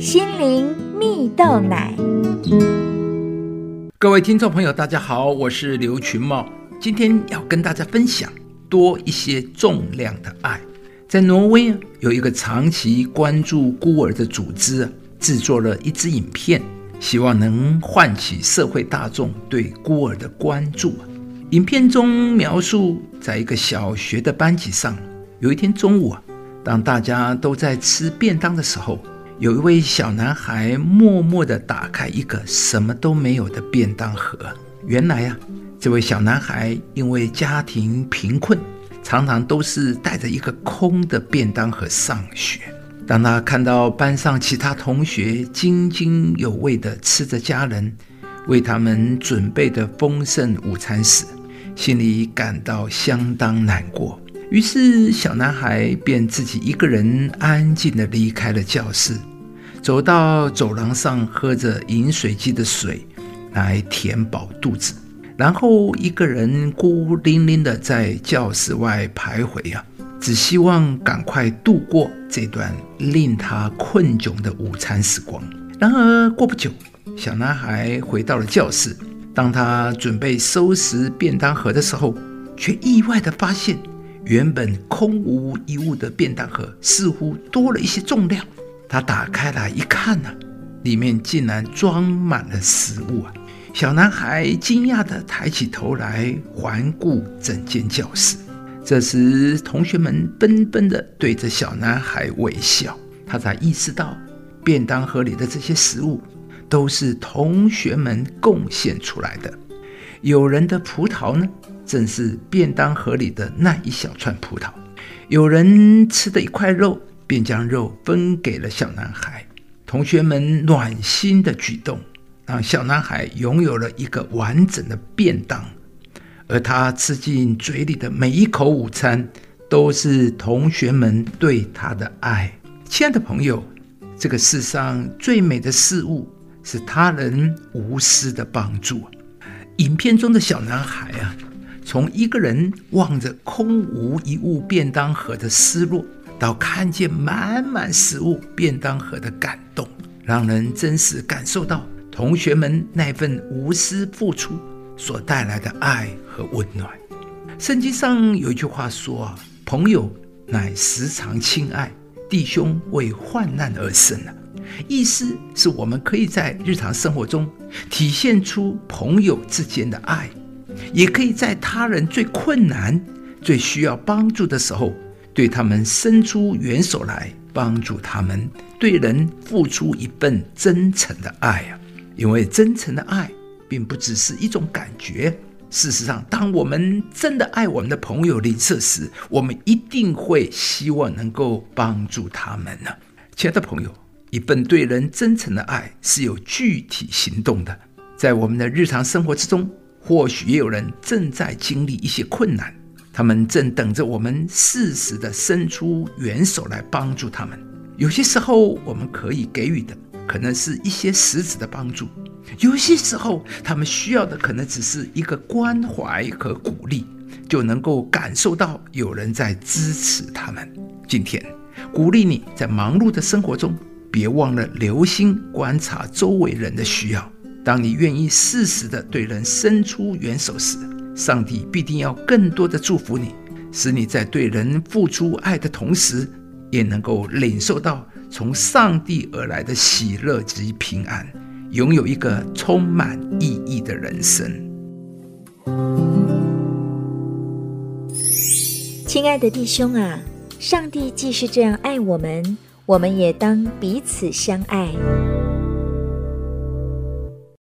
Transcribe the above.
心灵蜜豆奶。各位听众朋友，大家好，我是刘群茂，今天要跟大家分享多一些重量的爱。在挪威啊，有一个长期关注孤儿的组织啊，制作了一支影片，希望能唤起社会大众对孤儿的关注。影片中描述，在一个小学的班级上，有一天中午啊。当大家都在吃便当的时候，有一位小男孩默默地打开一个什么都没有的便当盒。原来呀，这位小男孩因为家庭贫困，常常都是带着一个空的便当盒上学。当他看到班上其他同学津津有味地吃着家人为他们准备的丰盛午餐时，心里感到相当难过。于是，小男孩便自己一个人安静地离开了教室，走到走廊上，喝着饮水机的水来填饱肚子，然后一个人孤零零地在教室外徘徊啊，只希望赶快度过这段令他困窘的午餐时光。然而，过不久，小男孩回到了教室，当他准备收拾便当盒的时候，却意外地发现。原本空无一物的便当盒似乎多了一些重量。他打开来一看呢，里面竟然装满了食物啊！小男孩惊讶地抬起头来环顾整间教室。这时，同学们纷纷地对着小男孩微笑。他才意识到，便当盒里的这些食物都是同学们贡献出来的。有人的葡萄呢？正是便当盒里的那一小串葡萄，有人吃的一块肉，便将肉分给了小男孩。同学们暖心的举动，让小男孩拥有了一个完整的便当，而他吃进嘴里的每一口午餐，都是同学们对他的爱。亲爱的朋友，这个世上最美的事物是他人无私的帮助。影片中的小男孩啊。从一个人望着空无一物便当盒的失落，到看见满满食物便当盒的感动，让人真实感受到同学们那份无私付出所带来的爱和温暖。圣经上有一句话说：“啊，朋友乃时常亲爱，弟兄为患难而生。”啊，意思是我们可以在日常生活中体现出朋友之间的爱。也可以在他人最困难、最需要帮助的时候，对他们伸出援手来帮助他们，对人付出一份真诚的爱啊！因为真诚的爱并不只是一种感觉。事实上，当我们真的爱我们的朋友邻舍时，我们一定会希望能够帮助他们呢。亲爱的朋友，一份对人真诚的爱是有具体行动的，在我们的日常生活之中。或许也有人正在经历一些困难，他们正等着我们适时的伸出援手来帮助他们。有些时候，我们可以给予的可能是一些实质的帮助；有些时候，他们需要的可能只是一个关怀和鼓励，就能够感受到有人在支持他们。今天，鼓励你在忙碌的生活中，别忘了留心观察周围人的需要。当你愿意适时的对人伸出援手时，上帝必定要更多的祝福你，使你在对人付出爱的同时，也能够领受到从上帝而来的喜乐及平安，拥有一个充满意义的人生。亲爱的弟兄啊，上帝既是这样爱我们，我们也当彼此相爱。